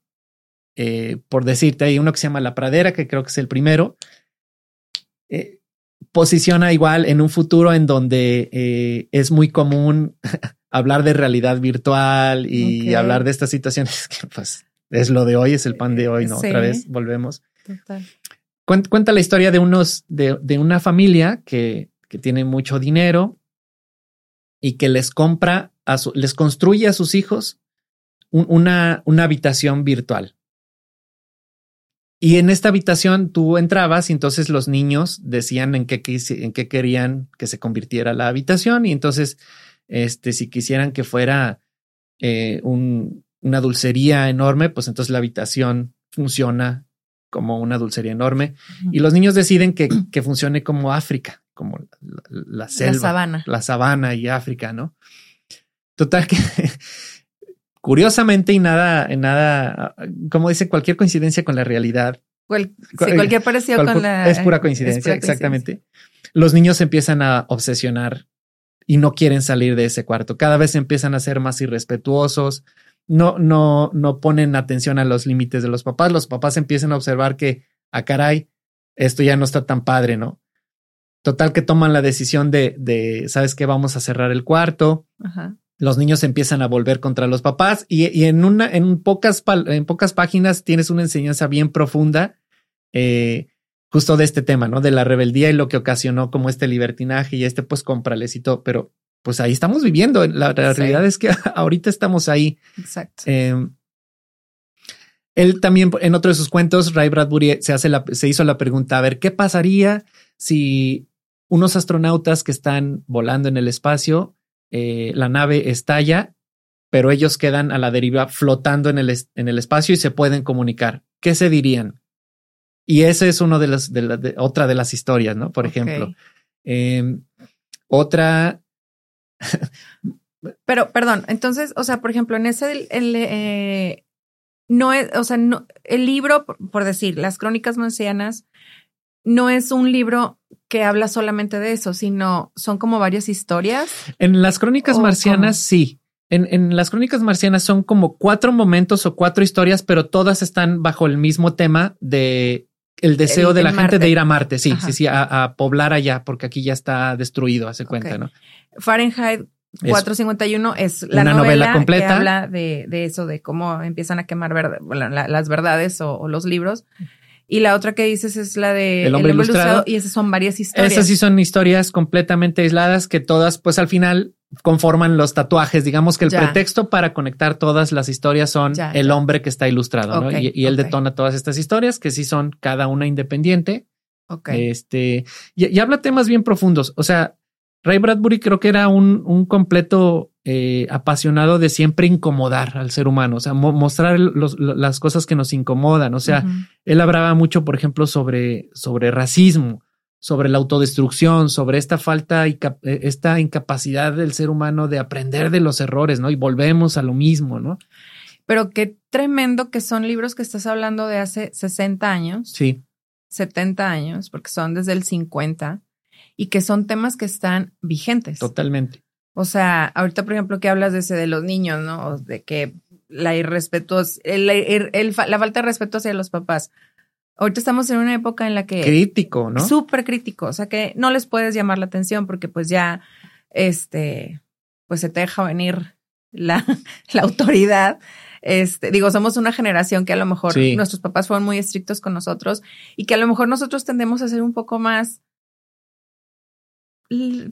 Speaker 3: eh, por decirte, hay uno que se llama La Pradera, que creo que es el primero. Eh, posiciona igual en un futuro en donde eh, es muy común hablar de realidad virtual y hablar de estas situaciones que pues es lo de hoy, es el pan de hoy, ¿no?
Speaker 2: Sí.
Speaker 3: Otra vez volvemos.
Speaker 2: Total.
Speaker 3: Cuen- Cuenta la historia de unos, de, de una familia que, que tiene mucho dinero y que les compra, a su- les construye a sus hijos un- una, una habitación virtual. Y en esta habitación tú entrabas y entonces los niños decían en qué, en qué querían que se convirtiera la habitación y entonces, este, si quisieran que fuera eh, un- una dulcería enorme, pues entonces la habitación funciona como una dulcería enorme y los niños deciden que, que funcione como África, como la, la selva,
Speaker 2: La sabana.
Speaker 3: la sabana y África, ¿no? Total que curiosamente y nada, nada, como dice, cualquier coincidencia con la realidad.
Speaker 2: Cual- sí,
Speaker 3: Cual-
Speaker 2: cualquier parecido
Speaker 3: cual-
Speaker 2: con la.
Speaker 3: es pura coincidencia,
Speaker 2: es pura
Speaker 3: exactamente. Los niños se empiezan a obsesionar y no quieren salir de ese cuarto. Cada vez empiezan a ser más irrespetuosos. No, no, no ponen atención a los límites de los papás. Los papás empiezan a observar que, a caray, esto ya no está tan padre, ¿no? Total que toman la decisión de, de, ¿sabes qué? Vamos a cerrar el cuarto.
Speaker 2: Ajá.
Speaker 3: Los niños se empiezan a volver contra los papás y, en una, en pocas, en pocas páginas tienes una enseñanza bien profunda, eh, justo de este tema, ¿no? De la rebeldía y lo que ocasionó como este libertinaje y este pues todo, pero pues ahí estamos viviendo. La, realidad es que ahorita estamos ahí.
Speaker 2: Exacto.
Speaker 3: Em, él también en otro de sus cuentos, Ray Bradbury se hace la, se hizo la pregunta, a ver, ¿qué pasaría si unos astronautas que están volando en el espacio, eh, la nave estalla, pero ellos quedan a la deriva flotando en el, en el espacio y se pueden comunicar? ¿Qué se dirían? Y ese es uno de las, de, otra de las historias, ¿no? Por ejemplo. Em, otra.
Speaker 2: Pero, perdón, entonces, o sea, por ejemplo, en ese, el, eh, no es, o sea, no, el libro, por decir, las crónicas marcianas, no es un libro que habla solamente de eso, sino son como varias historias.
Speaker 3: En las crónicas marcianas, sí. En, en, las crónicas marcianas son como cuatro momentos o cuatro historias, pero todas están bajo el mismo tema de el deseo de la gente de ir a Marte. Sí, sí, sí, a, poblar allá, porque aquí ya está destruido, hace cuenta, ¿no?
Speaker 2: Fahrenheit 451 es la novela, completa. que habla de, de, eso, de cómo empiezan a quemar las verdades o, los libros. Y la otra que dices es la de
Speaker 3: El hombre, ilustrado.
Speaker 2: Y esas son varias historias.
Speaker 3: Esas sí son historias completamente aisladas que todas, pues al final conforman los tatuajes. Digamos que el pretexto para conectar todas las historias son el hombre que está ilustrado, ¿no? Y, él detona todas estas historias que sí son cada una independiente.
Speaker 2: Ok.
Speaker 3: Este, y, y habla temas bien profundos. O sea, Ray Bradbury creo que era un, un completo eh, apasionado de siempre incomodar al ser humano, o sea, mostrar las cosas que nos incomodan. O sea, él hablaba mucho, por ejemplo, sobre, sobre racismo, sobre la autodestrucción, sobre esta falta, y eh, esta incapacidad del ser humano de aprender de los errores, ¿no? Y volvemos a lo mismo, ¿no?
Speaker 2: Pero qué tremendo que son libros que estás hablando de hace 60 años.
Speaker 3: Sí.
Speaker 2: 70 años, porque son desde el 50 y que son temas que están vigentes.
Speaker 3: Totalmente.
Speaker 2: O sea, ahorita, por ejemplo, que hablas de ese de los niños, ¿no? De que la irrespetuosa, el, la falta de respeto hacia los papás. Ahorita estamos en una época en la que...
Speaker 3: Crítico, ¿no?
Speaker 2: Súper crítico. O sea, que no les puedes llamar la atención porque pues ya, este, pues se te deja venir la, la autoridad. Este, digo, somos una generación que a lo mejor nuestros papás fueron muy estrictos con nosotros y que a lo mejor nosotros tendemos a ser un poco más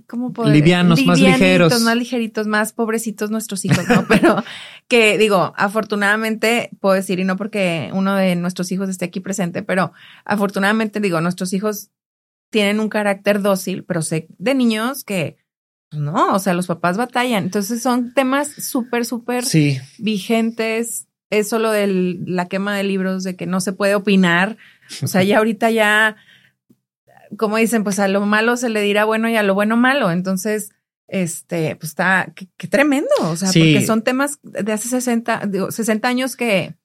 Speaker 2: ¿cómo poder?
Speaker 3: Livianos, más ligeros.
Speaker 2: Más ligeritos, más pobrecitos nuestros hijos, ¿no? Pero que digo, afortunadamente puedo decir, y no porque uno de nuestros hijos esté aquí presente, pero afortunadamente digo, nuestros hijos tienen un carácter dócil, pero sé de niños que pues, no, o sea, los papás batallan. Entonces son temas súper, súper vigentes. Eso lo de la quema de libros, de que no se puede opinar. O sea, ya ahorita ya como dicen, pues a lo malo se le dirá bueno y a lo bueno malo. Entonces, este, pues está, qué, tremendo. O sea, porque son temas de hace 60, digo, 60 años que,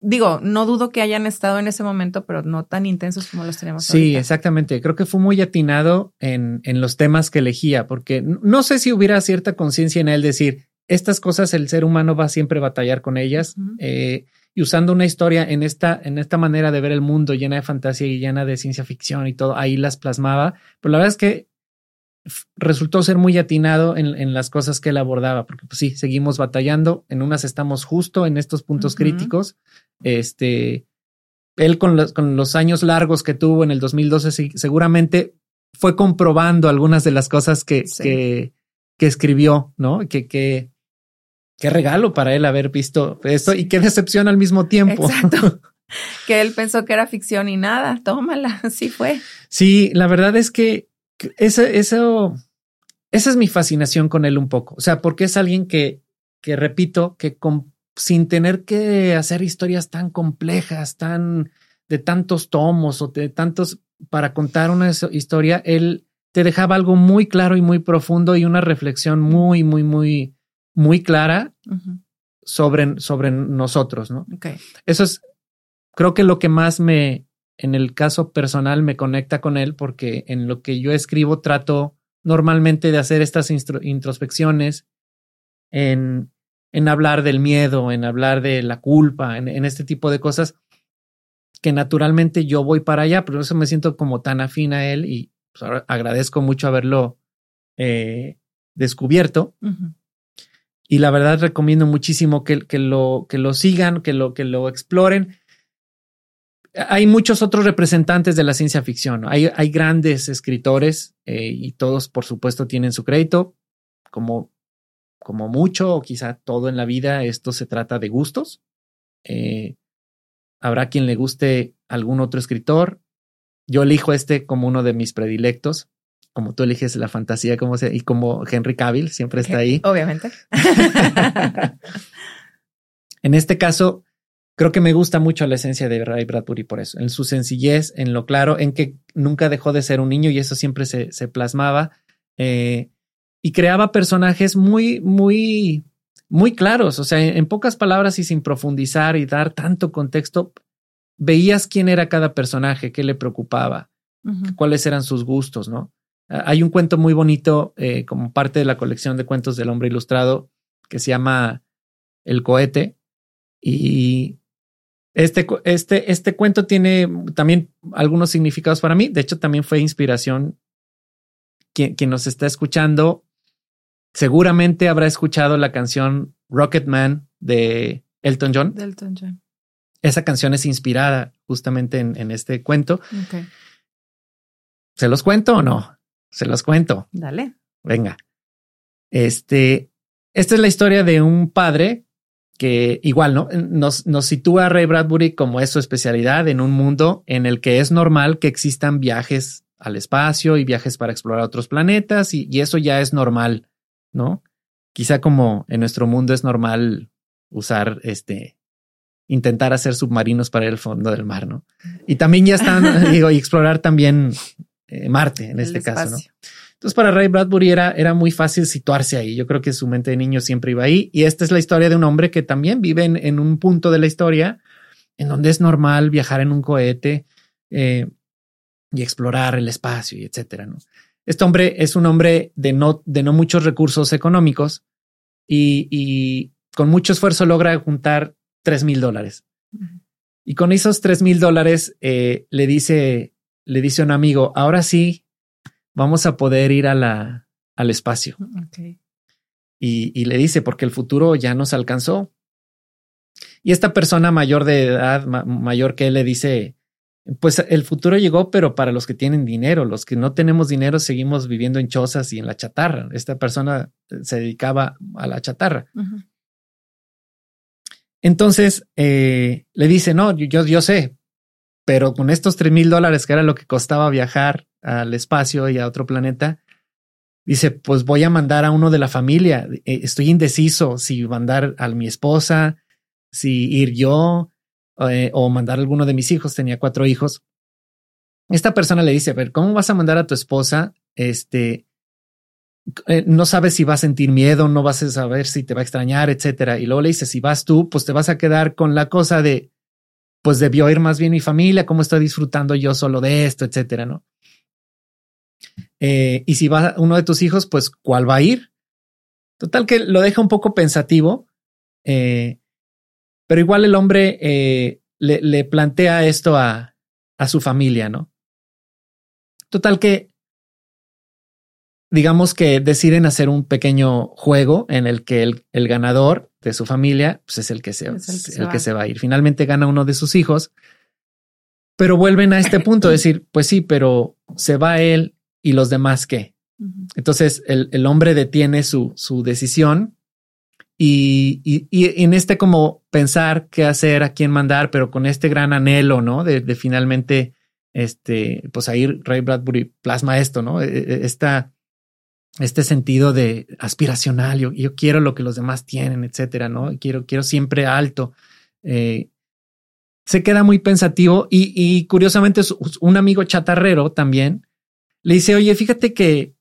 Speaker 2: digo, no dudo que hayan estado en ese momento, pero no tan intensos como los tenemos
Speaker 3: sí, exactamente. Creo que fue muy atinado en, en los temas que elegía, porque no sé si hubiera cierta conciencia en él decir, estas cosas el ser humano va siempre a batallar con ellas. eh, y usando una historia en esta, en esta manera de ver el mundo llena de fantasía y llena de ciencia ficción y todo, ahí las plasmaba. Pero la verdad es que resultó ser muy atinado en, las cosas que él abordaba, porque pues sí, seguimos batallando, en unas estamos justo en estos puntos críticos. Este, él con los, con los años largos que tuvo en el 2012, seguramente fue comprobando algunas de las cosas que, que, que escribió, ¿no? Que, que, qué regalo para él haber visto esto y qué decepción al mismo tiempo.
Speaker 2: Exacto. que él pensó que era ficción y nada, tómala, así fue.
Speaker 3: Sí, la verdad es que eso, eso, esa es mi fascinación con él un poco. O sea, porque es alguien que, que repito, que sin tener que hacer historias tan complejas, tan de tantos tomos o de tantos para contar una historia, él te dejaba algo muy claro y muy profundo y una reflexión muy, muy, muy, muy clara sobre, sobre nosotros, ¿no? Eso es, creo que lo que más me, en el caso personal, me conecta con él, porque en lo que yo escribo trato normalmente de hacer estas introspecciones, en, en hablar del miedo, en hablar de la culpa, en, este tipo de cosas, que naturalmente yo voy para allá, pero eso me siento como tan afín a él y pues, agradezco mucho haberlo eh, descubierto. Y la verdad recomiendo muchísimo que, que, lo, que lo sigan, que lo, que lo exploren. Hay muchos otros representantes de la ciencia ficción. Hay, hay grandes escritores eh, y todos, por supuesto, tienen su crédito. Como, como mucho o quizá todo en la vida, esto se trata de gustos. Eh, habrá quien le guste algún otro escritor. Yo elijo este como uno de mis predilectos como tú eliges la fantasía, como se, y como Henry Cavill siempre está ahí.
Speaker 2: Obviamente.
Speaker 3: en este caso, creo que me gusta mucho la esencia de Ray Bradbury por eso, en su sencillez, en lo claro, en que nunca dejó de ser un niño y eso siempre se, se plasmaba. Eh, y creaba personajes muy, muy, muy claros. O sea, en, pocas palabras y sin profundizar y dar tanto contexto, veías quién era cada personaje, qué le preocupaba, cuáles eran sus gustos, ¿no? Hay un cuento muy bonito eh, como parte de la colección de cuentos del hombre ilustrado que se llama El cohete. Y este, este, este cuento tiene también algunos significados para mí. De hecho, también fue inspiración. Quien, quien nos está escuchando seguramente habrá escuchado la canción Rocket Man de Elton John.
Speaker 2: Elton John.
Speaker 3: Esa canción es inspirada justamente en, en este cuento. ¿Se los cuento o no? Se los cuento.
Speaker 2: Dale.
Speaker 3: Venga. Este, esta es la historia de un padre que igual ¿no? nos, nos sitúa a Ray Bradbury como es su especialidad en un mundo en el que es normal que existan viajes al espacio y viajes para explorar otros planetas y, y eso ya es normal, ¿no? Quizá como en nuestro mundo es normal usar este intentar hacer submarinos para el fondo del mar, ¿no? Y también ya están, digo, y explorar también eh, Marte en este caso, ¿no? Entonces para Ray Bradbury era, era muy fácil situarse ahí. Yo creo que su mente de niño siempre iba ahí. Y esta es la historia de un hombre que también vive en, un punto de la historia en donde es normal viajar en un cohete eh, y explorar el espacio y etcétera. ¿no? Este hombre es un hombre de no, de no muchos recursos económicos y, con mucho esfuerzo logra juntar tres mil dólares. Y con esos tres mil dólares eh, le dice le dice a un amigo, ahora sí, vamos a poder ir a la, al espacio. Y, y, le dice, porque el futuro ya nos alcanzó. Y esta persona mayor de edad, mayor que él, le dice, pues el futuro llegó, pero para los que tienen dinero, los que no tenemos dinero seguimos viviendo en chozas y en la chatarra. Esta persona se dedicaba a la chatarra. Entonces eh, le dice, no, yo, yo sé, pero con estos tres mil dólares, que era lo que costaba viajar al espacio y a otro planeta, dice, pues voy a mandar a uno de la familia. Eh, estoy indeciso si mandar a mi esposa, si ir yo eh, o mandar a alguno de mis hijos. Tenía cuatro hijos. Esta persona le dice, a ver, ¿cómo vas a mandar a tu esposa? Este, eh, no sabes si va a sentir miedo, no vas a saber si te va a extrañar, etcétera. Y luego le dice, si vas tú, pues te vas a quedar con la cosa de, pues debió ir más bien mi familia, cómo estoy disfrutando yo solo de esto, etcétera, ¿no? Eh, y si va uno de tus hijos, pues ¿cuál va a ir? Total que lo deja un poco pensativo, eh, pero igual el hombre eh, le, le, plantea esto a, a su familia, ¿no? Total que digamos que deciden hacer un pequeño juego en el que el, el ganador de su familia pues es el que se, el, que, se, va a ir. Finalmente gana uno de sus hijos, pero vuelven a este punto de decir, pues sí, pero se va él y los demás qué. Entonces el, el, hombre detiene su, su decisión y, y, y, en este como pensar qué hacer, a quién mandar, pero con este gran anhelo, ¿no? De, de finalmente, este, pues ahí Ray Bradbury plasma esto, ¿no? E, e, esta, este sentido de aspiracional, yo, yo, quiero lo que los demás tienen, etcétera, ¿no? Quiero, quiero siempre alto. Eh, se queda muy pensativo y, curiosamente un amigo chatarrero también le dice, oye, fíjate que,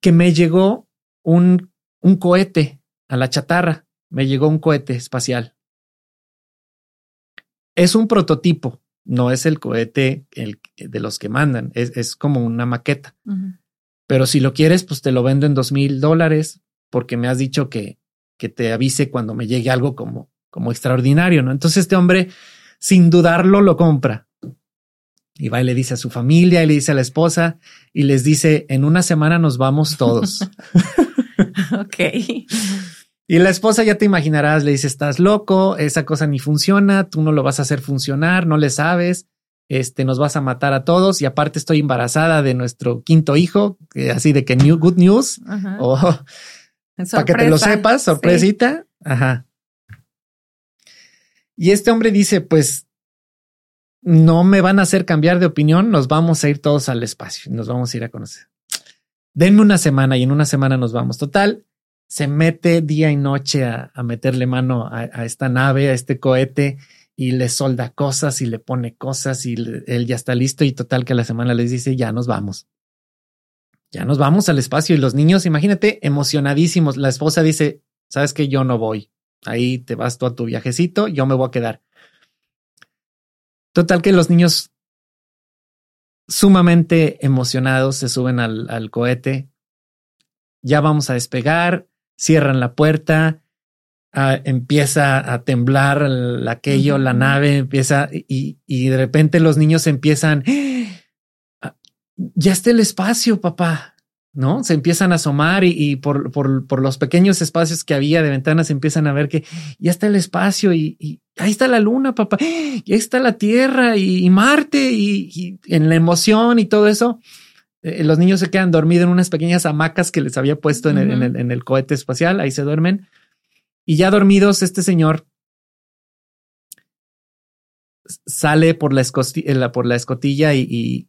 Speaker 3: que me llegó un, un cohete a la chatarra, me llegó un cohete espacial. Es un prototipo, no es el cohete el, de los que mandan, es, es como una maqueta. Pero si lo quieres, pues te lo vendo en dos mil dólares porque me has dicho que, que te avise cuando me llegue algo como, como extraordinario, ¿no? Entonces este hombre, sin dudarlo, lo compra. Y va y le dice a su familia y le dice a la esposa y les dice, en una semana nos vamos todos.
Speaker 2: ok.
Speaker 3: Y la esposa ya te imaginarás, le dice, estás loco, esa cosa ni funciona, tú no lo vas a hacer funcionar, no le sabes, este, nos vas a matar a todos y aparte estoy embarazada de nuestro quinto hijo, así de que new good news, o para que te lo sepas, sorpresita. Ajá. Y este hombre dice, pues no me van a hacer cambiar de opinión, nos vamos a ir todos al espacio, nos vamos a ir a conocer. Denme una semana y en una semana nos vamos. Total, se mete día y noche a, meterle mano a, esta nave, a este cohete y le solda cosas y le pone cosas y él ya está listo y total que la semana les dice ya nos vamos. Ya nos vamos al espacio y los niños, imagínate, emocionadísimos. La esposa dice, sabes que yo no voy. Ahí te vas tú a tu viajecito, yo me voy a quedar. Total que los niños sumamente emocionados se suben al, al cohete. Ya vamos a despegar cierran la puerta, empieza a temblar aquello, la nave empieza y, y, de repente los niños empiezan, ah, ya está el espacio, papá. ¿no? Se empiezan a asomar y, por, por, por, los pequeños espacios que había de ventanas empiezan a ver que ya está el espacio y, ahí está la luna, papá, y ahí está la Tierra y, Marte y, en la emoción y todo eso. Eh, los niños se quedan dormidos en unas pequeñas hamacas que les había puesto en, el, cohete espacial, ahí se duermen. Y ya dormidos, este señor sale por la, escotilla, por la escotilla y,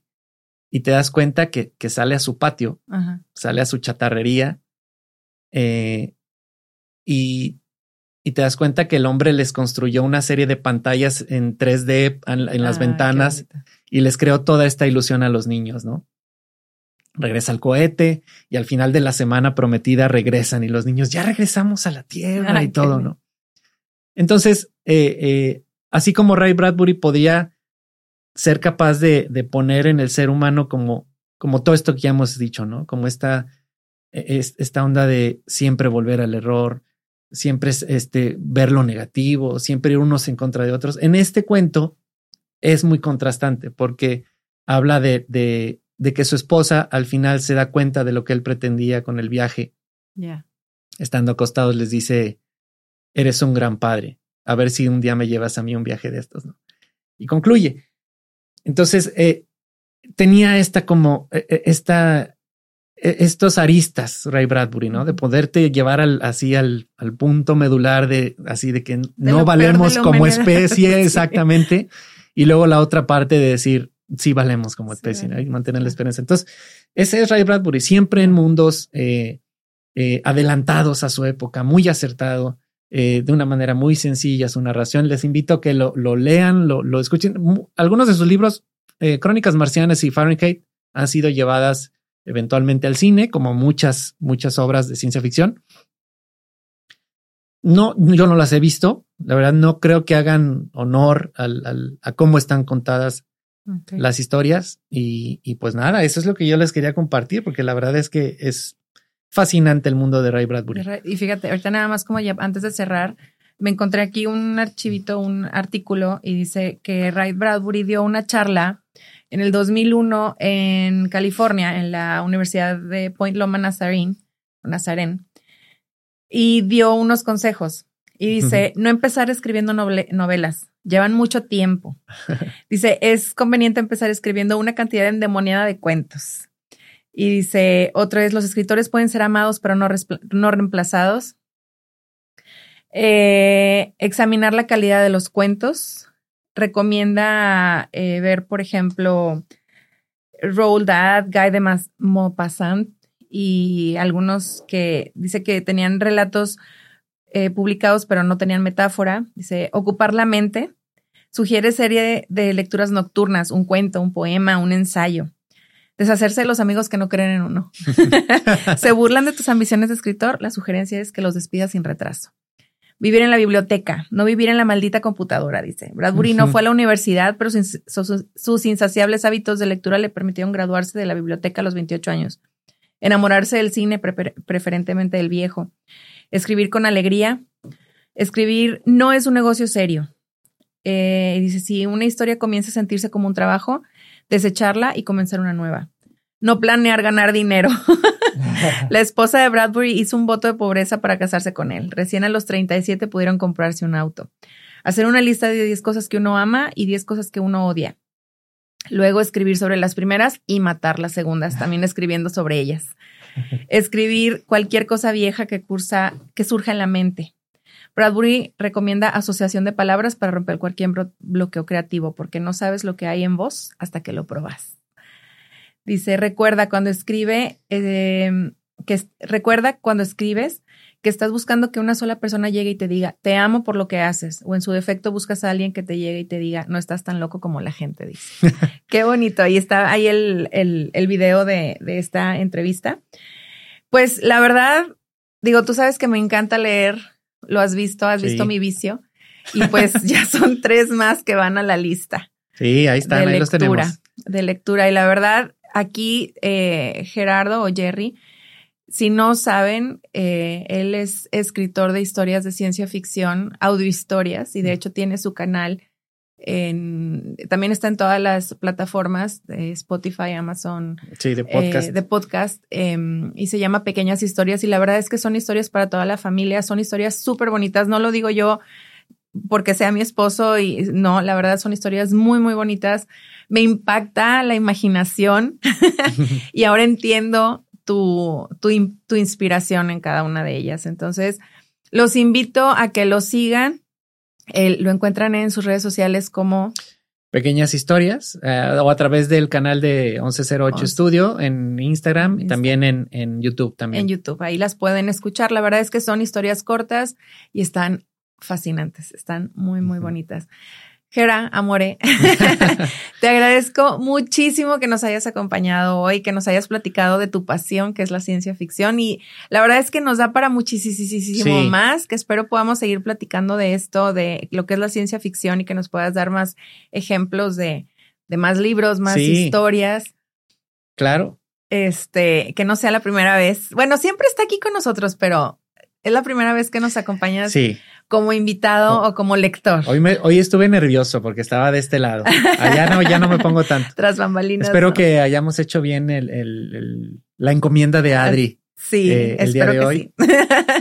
Speaker 3: te das cuenta que, sale a su patio, sale a su chatarrería eh, y, te das cuenta que el hombre les construyó una serie de pantallas en 3D en, las ah, ventanas y les creó toda esta ilusión a los niños, ¿no? Regresa al cohete y al final de la semana prometida regresan y los niños ya regresamos a la Tierra y todo, ¿no? Entonces, eh, eh, así como Ray Bradbury podía ser capaz de, de, poner en el ser humano como, como todo esto que ya hemos dicho, ¿no? Como esta, e, esta onda de siempre volver al error, siempre este, ver lo negativo, siempre ir unos en contra de otros. En este cuento es muy contrastante porque habla de, de de que su esposa al final se da cuenta de lo que él pretendía con el viaje.
Speaker 2: Ya.
Speaker 3: Estando acostados les dice, eres un gran padre, a ver si un día me llevas a mí un viaje de estos, ¿no? Y concluye. Entonces, eh, tenía esta como, eh, eh, esta, estos aristas, Ray Bradbury, ¿no? De poderte llevar al, así al, al punto medular de, así de que no valemos como especie, exactamente. Y luego la otra parte de decir, sí valemos como especie y mantener la esperanza. Entonces, ese es Ray Bradbury, siempre en mundos eh, eh, adelantados a su época, muy acertado, eh, de una manera muy sencilla su narración. Les invito a que lo, lo lean, lo, lo, escuchen. Algunos de sus libros, Crónicas Marcianas y Fahrenheit, han sido llevadas eventualmente al cine, como muchas, muchas obras de ciencia ficción. No, yo no las he visto. La verdad, no creo que hagan honor al, a cómo están contadas las historias y, pues nada, eso es lo que yo les quería compartir porque la verdad es que es fascinante el mundo de Ray Bradbury.
Speaker 2: Y fíjate, ahorita nada más como ya antes de cerrar, me encontré aquí un archivito, un artículo y dice que Ray Bradbury dio una charla en el 2001 en California, en la Universidad de Point Loma Nazarene, Nazarene, y dio unos consejos. Y dice, no empezar escribiendo novelas, llevan mucho tiempo. Dice, es conveniente empezar escribiendo una cantidad endemoniada de cuentos. Y dice, otro es, los escritores pueden ser amados pero no, no reemplazados. Eh, examinar la calidad de los cuentos. Recomienda eh, ver, por ejemplo, Roald Dahl, Guy de Maupassant y algunos que dice que tenían relatos eh, publicados, pero no tenían metáfora. Dice, ocupar la mente. Sugiere serie de, lecturas nocturnas, un cuento, un poema, un ensayo. Deshacerse de los amigos que no creen en uno. Se burlan de tus ambiciones de escritor. La sugerencia es que los despidas sin retraso. Vivir en la biblioteca, no vivir en la maldita computadora, dice. Bradbury no fue a la universidad, pero sus, insaciables hábitos de lectura le permitieron graduarse de la biblioteca a los 28 años. Enamorarse del cine, preferentemente del viejo escribir con alegría. Escribir no es un negocio serio. Eh, dice, si una historia comienza a sentirse como un trabajo, desecharla y comenzar una nueva. no planear ganar dinero. la esposa de Bradbury hizo un voto de pobreza para casarse con él. Recién a los 37 pudieron comprarse un auto. Hacer una lista de 10 cosas que uno ama y 10 cosas que uno odia. Luego escribir sobre las primeras y matar las segundas, también escribiendo sobre ellas. Escribir cualquier cosa vieja que cursa, que surja en la mente. Bradbury recomienda asociación de palabras para romper cualquier bloqueo creativo, porque no sabes lo que hay en vos hasta que lo probas. Dice, recuerda cuando escribe, eh, que recuerda cuando escribes que estás buscando que una sola persona llegue y te diga, te amo por lo que haces, o en su defecto buscas a alguien que te llegue y te diga, no estás tan loco como la gente dice. Qué bonito. Ahí está, ahí el, el, el video de, de esta entrevista. Pues la verdad, digo, tú sabes que me encanta leer, lo has visto, has visto mi vicio, y pues ya son tres más que van a la lista.
Speaker 3: Sí, ahí están, ahí los tenemos.
Speaker 2: De lectura, y la verdad, aquí eh, Gerardo o Jerry, si no saben, eh, él es escritor de historias de ciencia ficción, audiohistorias, y de hecho tiene su canal. En, también está en todas las plataformas de Spotify, Amazon.
Speaker 3: Sí, de podcast.
Speaker 2: Eh, de podcast. Em, y se llama Pequeñas Historias. Y la verdad es que son historias para toda la familia. Son historias súper bonitas. No lo digo yo porque sea mi esposo y no, la verdad son historias muy, muy bonitas. Me impacta la imaginación y ahora entiendo tu, tu, inspiración en cada una de ellas. Entonces, los invito a que lo sigan. lo encuentran en sus redes sociales como
Speaker 3: pequeñas historias eh, o a través del canal de 1108 Studio en Instagram y también en, en, YouTube también.
Speaker 2: En YouTube, ahí las pueden escuchar. La verdad es que son historias cortas y están fascinantes, están muy, muy bonitas. Gera, amore, te agradezco muchísimo que nos hayas acompañado hoy, que nos hayas platicado de tu pasión, que es la ciencia ficción. Y la verdad es que nos da para muchísimo más, que espero podamos seguir platicando de esto, de lo que es la ciencia ficción y que nos puedas dar más ejemplos de, de más libros, más historias.
Speaker 3: Claro.
Speaker 2: Este, que no sea la primera vez. Bueno, siempre está aquí con nosotros, pero es la primera vez que nos acompañas.
Speaker 3: Sí
Speaker 2: como invitado o como lector.
Speaker 3: Hoy, me, hoy estuve nervioso porque estaba de este lado. Allá no, ya no me pongo tanto.
Speaker 2: Tras bambalinas.
Speaker 3: Espero que hayamos hecho bien el, el, la encomienda de Adri.
Speaker 2: Sí, eh, el día de hoy.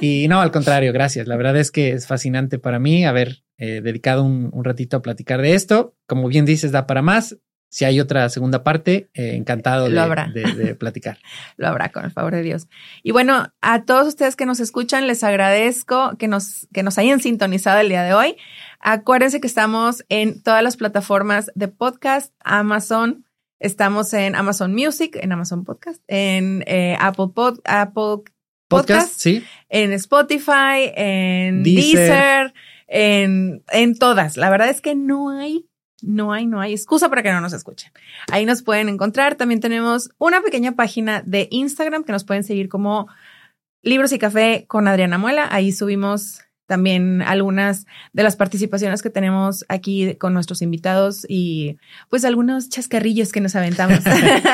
Speaker 3: Y no, al contrario, gracias. La verdad es que es fascinante para mí haber eh, dedicado un, un ratito a platicar de esto. Como bien dices, da para más si hay otra segunda parte, eh, encantado de, platicar.
Speaker 2: Lo habrá, con el favor de Dios. Y bueno, a todos ustedes que nos escuchan, les agradezco que nos, que nos hayan sintonizado el día de hoy. Acuérdense que estamos en todas las plataformas de podcast, Amazon, estamos en Amazon Music, en Amazon Podcast, en eh, Apple, Pod, Apple Podcast,
Speaker 3: ¿sí?
Speaker 2: en Spotify, en Deezer, en, en todas. La verdad es que no hay no hay, no hay excusa para que no nos escuchen. Ahí nos pueden encontrar. También tenemos una pequeña página de Instagram que nos pueden seguir como Libros y Café con Adriana Muela. Ahí subimos también algunas de las participaciones que tenemos aquí con nuestros invitados y pues algunos chascarrillos que nos aventamos.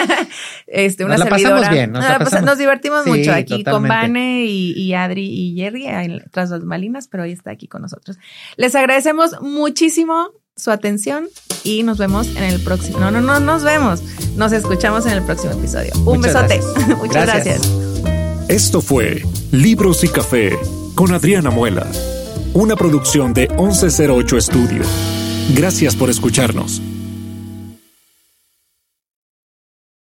Speaker 3: este, una nos la pasamos bien.
Speaker 2: Nos, divertimos mucho aquí con Vane y, Adri y Jerry tras las malinas, pero hoy está aquí con nosotros. Les agradecemos muchísimo su atención y nos vemos en el próximo. No, no, no nos vemos. Nos escuchamos en el próximo episodio. Un besote. Muchas gracias.
Speaker 1: Esto fue Libros y Café con Adriana Muela, una producción de 1108 Estudio. Gracias por escucharnos.